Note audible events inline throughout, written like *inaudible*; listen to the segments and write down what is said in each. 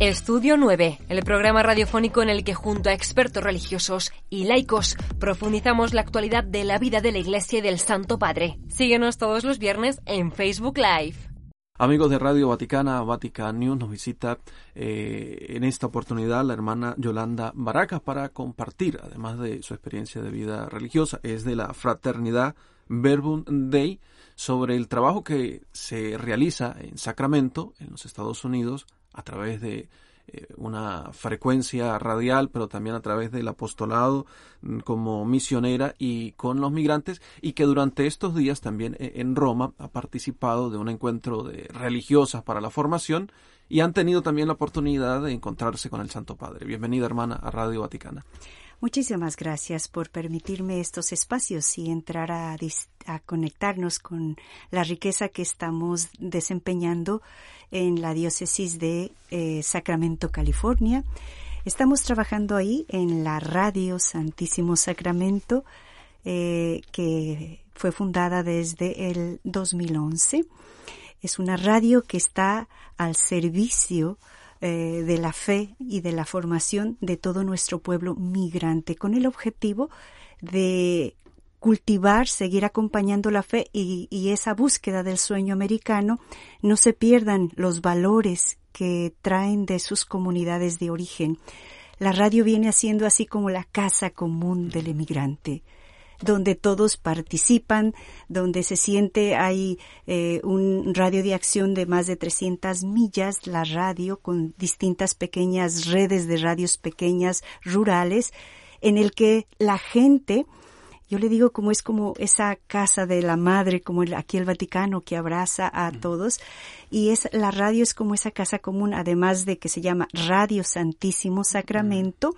Estudio 9, el programa radiofónico en el que junto a expertos religiosos y laicos profundizamos la actualidad de la vida de la Iglesia y del Santo Padre. Síguenos todos los viernes en Facebook Live. Amigos de Radio Vaticana, Vatican News, nos visita eh, en esta oportunidad la hermana Yolanda Baracas para compartir, además de su experiencia de vida religiosa, es de la Fraternidad Verbum Dei, sobre el trabajo que se realiza en Sacramento, en los Estados Unidos, a través de eh, una frecuencia radial, pero también a través del apostolado mm, como misionera y con los migrantes, y que durante estos días también eh, en Roma ha participado de un encuentro de religiosas para la formación y han tenido también la oportunidad de encontrarse con el Santo Padre. Bienvenida, hermana, a Radio Vaticana. Muchísimas gracias por permitirme estos espacios y entrar a, conectarnos con la riqueza que estamos desempeñando en la diócesis de eh, Sacramento, California. Estamos trabajando ahí en la radio Santísimo Sacramento, eh, que fue fundada desde el 2011. Es una radio que está al servicio eh, de la fe y de la formación de todo nuestro pueblo migrante, con el objetivo de cultivar, seguir acompañando la fe y, y, esa búsqueda del sueño americano, no se pierdan los valores que traen de sus comunidades de origen. La radio viene haciendo así como la casa común del emigrante donde todos participan, donde se siente hay eh, un radio de acción de más de 300 millas, la radio con distintas pequeñas redes de radios pequeñas rurales, en el que la gente yo le digo como es como esa casa de la madre, como aquí el Vaticano que abraza a todos. Y es, la radio es como esa casa común, además de que se llama Radio Santísimo Sacramento,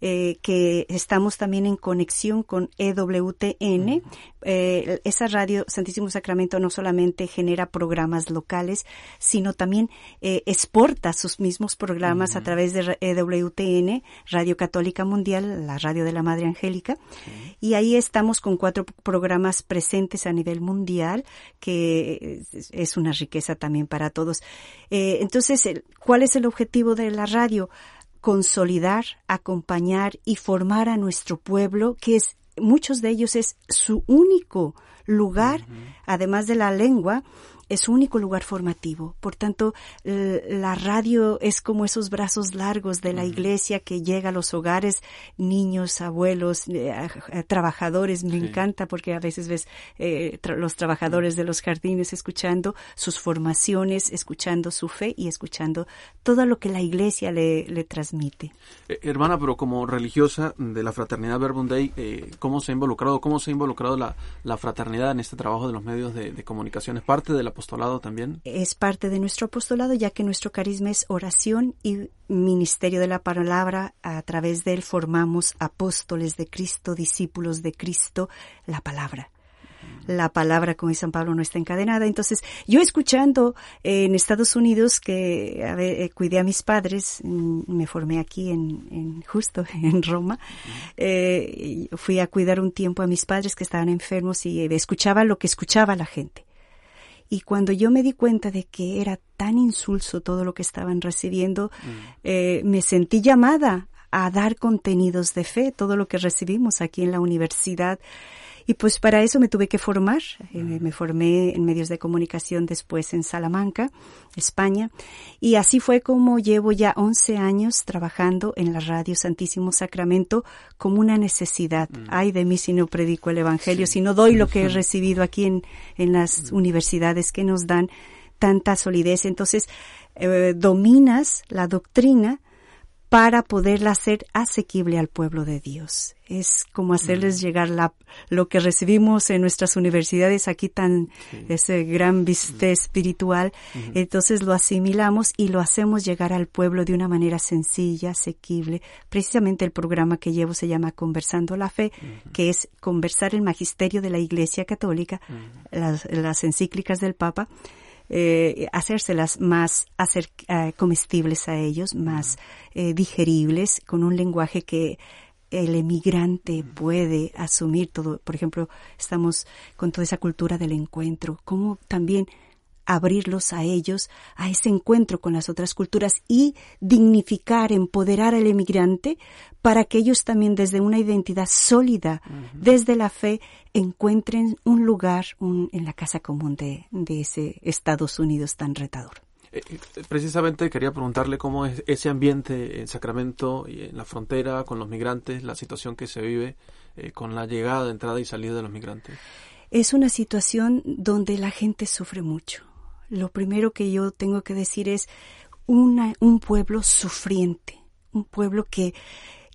eh, que estamos también en conexión con EWTN. Eh, esa radio Santísimo Sacramento no solamente genera programas locales, sino también eh, exporta sus mismos programas a través de EWTN, Radio Católica Mundial, la radio de la Madre Angélica. Y ahí estamos con cuatro programas presentes a nivel mundial, que es una riqueza también para todos. entonces, ¿cuál es el objetivo de la radio? consolidar, acompañar y formar a nuestro pueblo, que es muchos de ellos es su único lugar, además de la lengua, es su único lugar formativo. Por tanto, la radio es como esos brazos largos de la iglesia que llega a los hogares, niños, abuelos, eh, trabajadores. Me encanta porque a veces ves eh, los trabajadores de los jardines escuchando sus formaciones, escuchando su fe y escuchando todo lo que la iglesia le, transmite. Eh, hermana, pero como religiosa de la Fraternidad Verbum Dei, ¿cómo se ha involucrado, cómo se ha involucrado la, la fraternidad en este trabajo de los medios de, de comunicación? ¿Es parte de la Es parte de nuestro apostolado, ya que nuestro carisma es oración y ministerio de la palabra. A través de él formamos apóstoles de Cristo, discípulos de Cristo, la palabra la palabra con San Pablo no está encadenada. Entonces, yo escuchando en Estados Unidos que eh, cuidé a mis padres, mm, me formé aquí en, justo *laughs* en Roma, eh, fui a cuidar un tiempo a mis padres que estaban enfermos y escuchaba lo que escuchaba la gente. Y cuando yo me di cuenta de que era tan insulso todo lo que estaban recibiendo, mm. eh, me sentí llamada a dar contenidos de fe, todo lo que recibimos aquí en la universidad. Y pues para eso me tuve que formar. Eh, me formé en medios de comunicación después en Salamanca, España. Y así fue como llevo ya 11 años trabajando en la radio Santísimo Sacramento como una necesidad. Mm. Ay de mí si no predico el Evangelio, si no doy lo que he recibido aquí en, en las mm. universidades que nos dan tanta solidez. Entonces, eh, dominas la doctrina para poderla hacer asequible al pueblo de Dios. Es como hacerles llegar la, lo que recibimos en nuestras universidades aquí tan, ese gran viste espiritual. Entonces lo asimilamos y lo hacemos llegar al pueblo de una manera sencilla, asequible. Precisamente el programa que llevo se llama Conversando la Fe, que es conversar el magisterio de la Iglesia Católica, las, las encíclicas del Papa, eh, hacérselas más hacer, eh, comestibles a ellos, más eh, digeribles, con un lenguaje que el emigrante puede asumir todo. Por ejemplo, estamos con toda esa cultura del encuentro, como también abrirlos a ellos, a ese encuentro con las otras culturas y dignificar, empoderar al emigrante para que ellos también desde una identidad sólida, desde la fe, encuentren un lugar en la casa común de, de ese Estados Unidos tan retador. Eh, eh, precisamente quería preguntarle cómo es ese ambiente en Sacramento y en la frontera con los migrantes, la situación que se vive eh, con la llegada, entrada y salida de los migrantes. Es una situación donde la gente sufre mucho. Lo primero que yo tengo que decir es una, un pueblo sufriente, un pueblo que,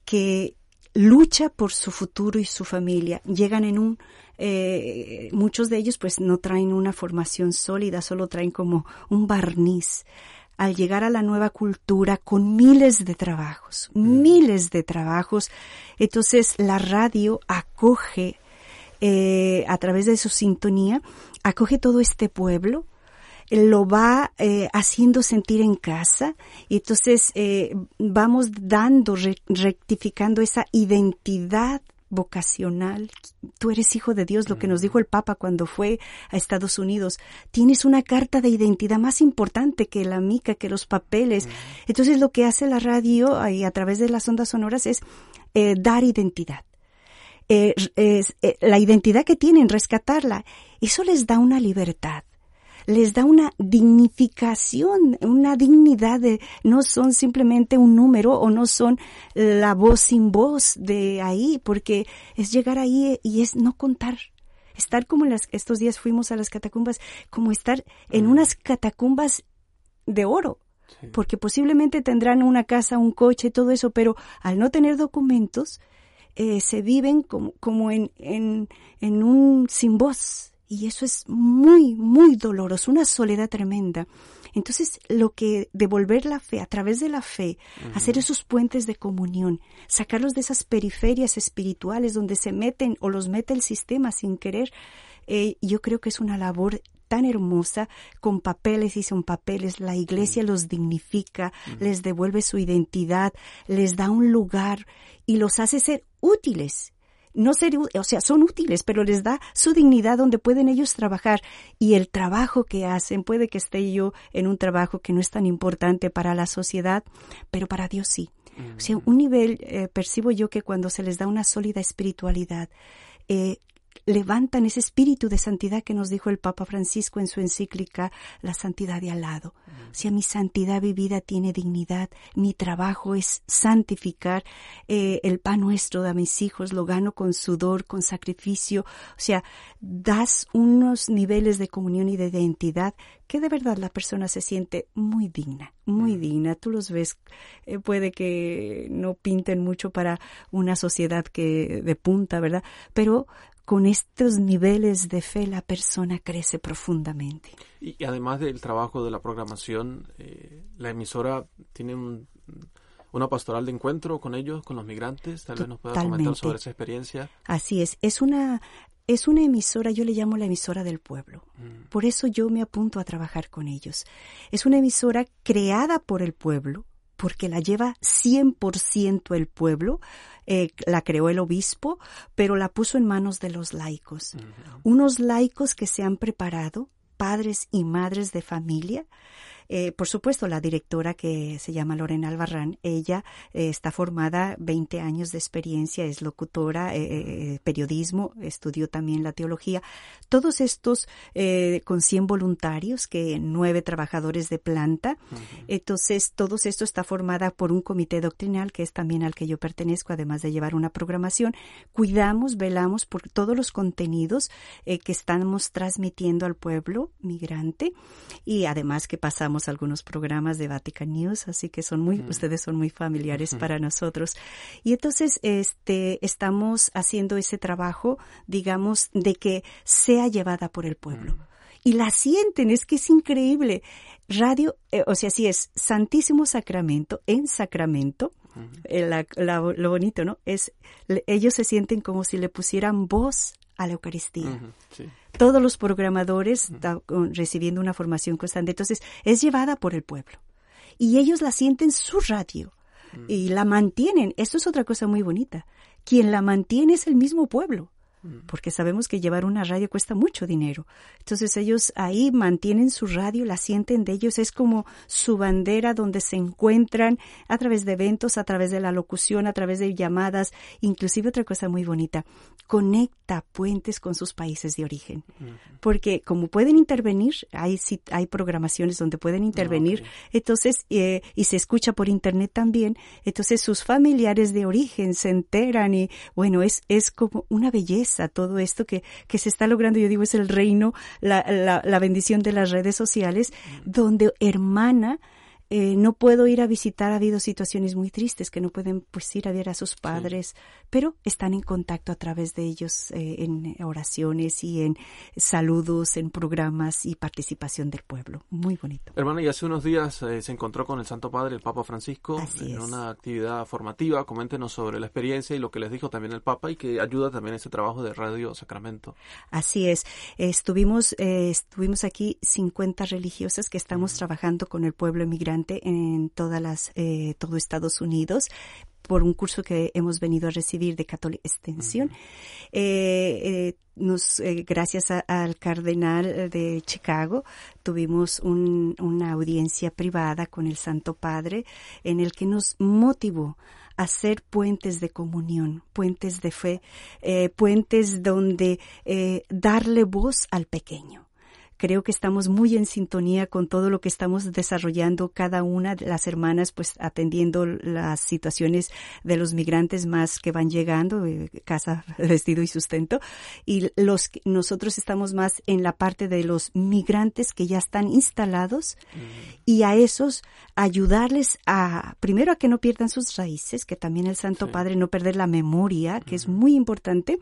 que lucha por su futuro y su familia. Llegan en un eh, muchos de ellos pues no traen una formación sólida, solo traen como un barniz. Al llegar a la nueva cultura con miles de trabajos, mm. miles de trabajos, entonces la radio acoge eh, a través de su sintonía, acoge todo este pueblo, lo va eh, haciendo sentir en casa y entonces eh, vamos dando, rectificando esa identidad vocacional. Tú eres hijo de Dios, lo que nos dijo el Papa cuando fue a Estados Unidos. Tienes una carta de identidad más importante que la mica, que los papeles. Entonces lo que hace la radio y a través de las ondas sonoras es eh, dar identidad. Eh, es, eh, la identidad que tienen, rescatarla. Eso les da una libertad les da una dignificación, una dignidad de, no son simplemente un número o no son la voz sin voz de ahí, porque es llegar ahí y es no contar. Estar como en las, estos días fuimos a las catacumbas, como estar en unas catacumbas de oro. Porque posiblemente tendrán una casa, un coche, todo eso, pero al no tener documentos, eh, se viven como, como en, en, en un sin voz, y eso es muy, muy doloroso, una soledad tremenda. Entonces, lo que devolver la fe, a través de la fe, hacer esos puentes de comunión, sacarlos de esas periferias espirituales donde se meten o los mete el sistema sin querer, eh, yo creo que es una labor tan hermosa, con papeles y sin papeles, la iglesia los dignifica, les devuelve su identidad, les da un lugar y los hace ser útiles no ser, o sea, son útiles, pero les da su dignidad donde pueden ellos trabajar y el trabajo que hacen, puede que esté yo en un trabajo que no es tan importante para la sociedad, pero para Dios sí. O sea, un nivel, eh, percibo yo que cuando se les da una sólida espiritualidad, eh, levantan ese espíritu de santidad que nos dijo el Papa Francisco en su encíclica La santidad de al lado. O sea, mi santidad vivida tiene dignidad, mi trabajo es santificar eh, el pan nuestro de mis hijos, lo gano con sudor, con sacrificio. O sea, das unos niveles de comunión y de identidad que de verdad la persona se siente muy digna, muy digna. Tú los ves, eh, puede que no pinten mucho para una sociedad que de punta, ¿verdad? Pero con estos niveles de fe la persona crece profundamente. Y, además del trabajo de la programación, eh, la emisora tiene una pastoral de encuentro con ellos, con los migrantes. Tal vez nos pueda comentar sobre esa experiencia. Así es, es una es una emisora, yo le llamo la emisora del pueblo. Mm. Por eso yo me apunto a trabajar con ellos. Es una emisora creada por el pueblo, porque la lleva 100% el pueblo, eh, la creó el obispo, pero la puso en manos de los laicos. Unos laicos que se han preparado, padres y madres de familia, eh, por supuesto, la directora que se llama Lorena Albarrán, ella eh, está formada 20 años de experiencia, es locutora, eh, periodismo, estudió también la teología. Todos estos con 100 voluntarios, que nueve trabajadores de planta. Entonces, todo esto está formada por un comité doctrinal, que es también al que yo pertenezco, además de llevar una programación. Cuidamos, velamos por todos los contenidos que estamos transmitiendo al pueblo migrante y además que pasamos algunos programas de Vatican News, así que son muy, ustedes son muy familiares para nosotros. Y entonces, este, estamos haciendo ese trabajo, digamos, de que sea llevada por el pueblo. Y la sienten, es que es increíble. Radio, eh, o sea, sí es Santísimo Sacramento, en Sacramento, eh, lo bonito, ¿no? Es, ellos se sienten como si le pusieran voz a la Eucaristía. Todos los programadores recibiendo una formación constante. Entonces, es llevada por el pueblo. Y ellos la sienten su radio y la mantienen. Esto es otra cosa muy bonita. Quien la mantiene es el mismo pueblo. Mm. porque sabemos que llevar una radio cuesta mucho dinero. Entonces ellos ahí mantienen su radio, la sienten de ellos, es como su bandera donde se encuentran a través de eventos, a través de la locución, a través de llamadas, inclusive otra cosa muy bonita, conecta puentes con sus países de origen. Porque como pueden intervenir, hay, hay programaciones donde pueden intervenir, entonces, eh, y se escucha por internet también, entonces sus familiares de origen se enteran y bueno, es, es como una belleza a todo esto que, que se está logrando, yo digo, es el reino, la, la, la bendición de las redes sociales, donde hermana eh, no puedo ir a visitar, ha habido situaciones muy tristes que no pueden pues ir a ver a sus padres, pero están en contacto a través de ellos eh, en oraciones y en saludos, en programas y participación del pueblo. Muy bonito. Hermana, y hace unos días eh, se encontró con el Santo Padre, el Papa Francisco, en una actividad formativa. Coméntenos sobre la experiencia y lo que les dijo también el Papa y que ayuda también ese trabajo de Radio Sacramento. Así es. Estuvimos, estuvimos aquí 50 religiosas que estamos trabajando con el pueblo emigrante en todas las, eh, todo Estados Unidos por un curso que hemos venido a recibir de Catholic Extensión. Eh, eh, nos, gracias al cardenal de Chicago, tuvimos una audiencia privada con el Santo Padre en el que nos motivó a ser puentes de comunión, puentes de fe, puentes donde darle voz al pequeño creo que estamos muy en sintonía con todo lo que estamos desarrollando cada una de las hermanas, pues atendiendo las situaciones de los migrantes más que van llegando, eh, casa, *laughs* vestido y sustento, y los nosotros estamos más en la parte de los migrantes que ya están instalados y a esos ayudarles a primero a que no pierdan sus raíces, que también el Santo Padre no perder la memoria, que es muy importante.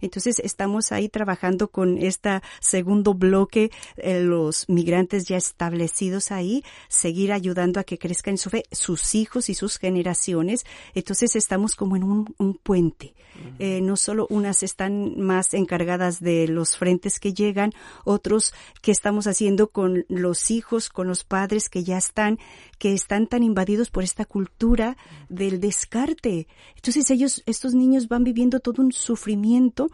Entonces estamos ahí trabajando con este segundo bloque los migrantes ya establecidos ahí, seguir ayudando a que crezcan su fe, sus hijos y sus generaciones. Entonces estamos como en un, puente. Eh, no solo unas están más encargadas de los frentes que llegan, otros que estamos haciendo con los hijos, con los padres que ya están, que están tan invadidos por esta cultura del descarte. Entonces ellos, estos niños van viviendo todo un sufrimiento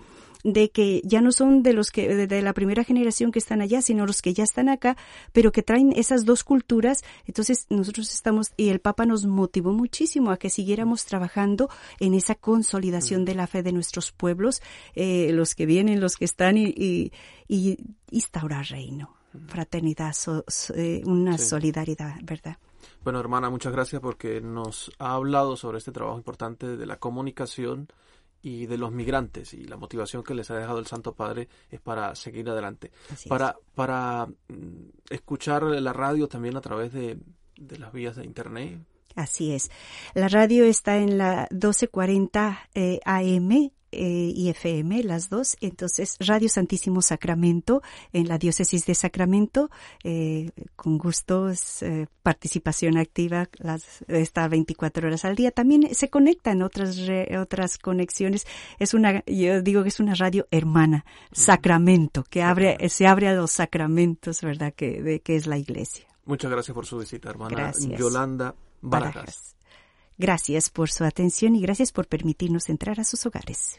de que ya no son de los que de la primera generación que están allá, sino los que ya están acá, pero que traen esas dos culturas. Entonces nosotros estamos y el Papa nos motivó muchísimo a que siguiéramos trabajando en esa consolidación de la fe de nuestros pueblos, eh, los que vienen, los que están y, y, y instaurar reino, fraternidad, eh, una solidaridad, ¿verdad? Bueno, hermana, muchas gracias porque nos ha hablado sobre este trabajo importante de la comunicación y de los migrantes y la motivación que les ha dejado el Santo Padre es para seguir adelante. para, para mm, escuchar la radio también a través de, de las vías de Internet. Así es. La radio está en la 1240 eh, AM eh, y FM, las dos. Entonces, Radio Santísimo Sacramento en la diócesis de Sacramento, eh, con gusto, eh, participación activa, las, está 24 horas al día. También se conectan otras, otras conexiones. Es una, yo digo que es una radio hermana, Sacramento, que abre, se abre a los sacramentos, ¿verdad? Que, de, que es la iglesia. Muchas gracias por su visita, hermana Yolanda Barajas. Gracias por su atención y gracias por permitirnos entrar a sus hogares.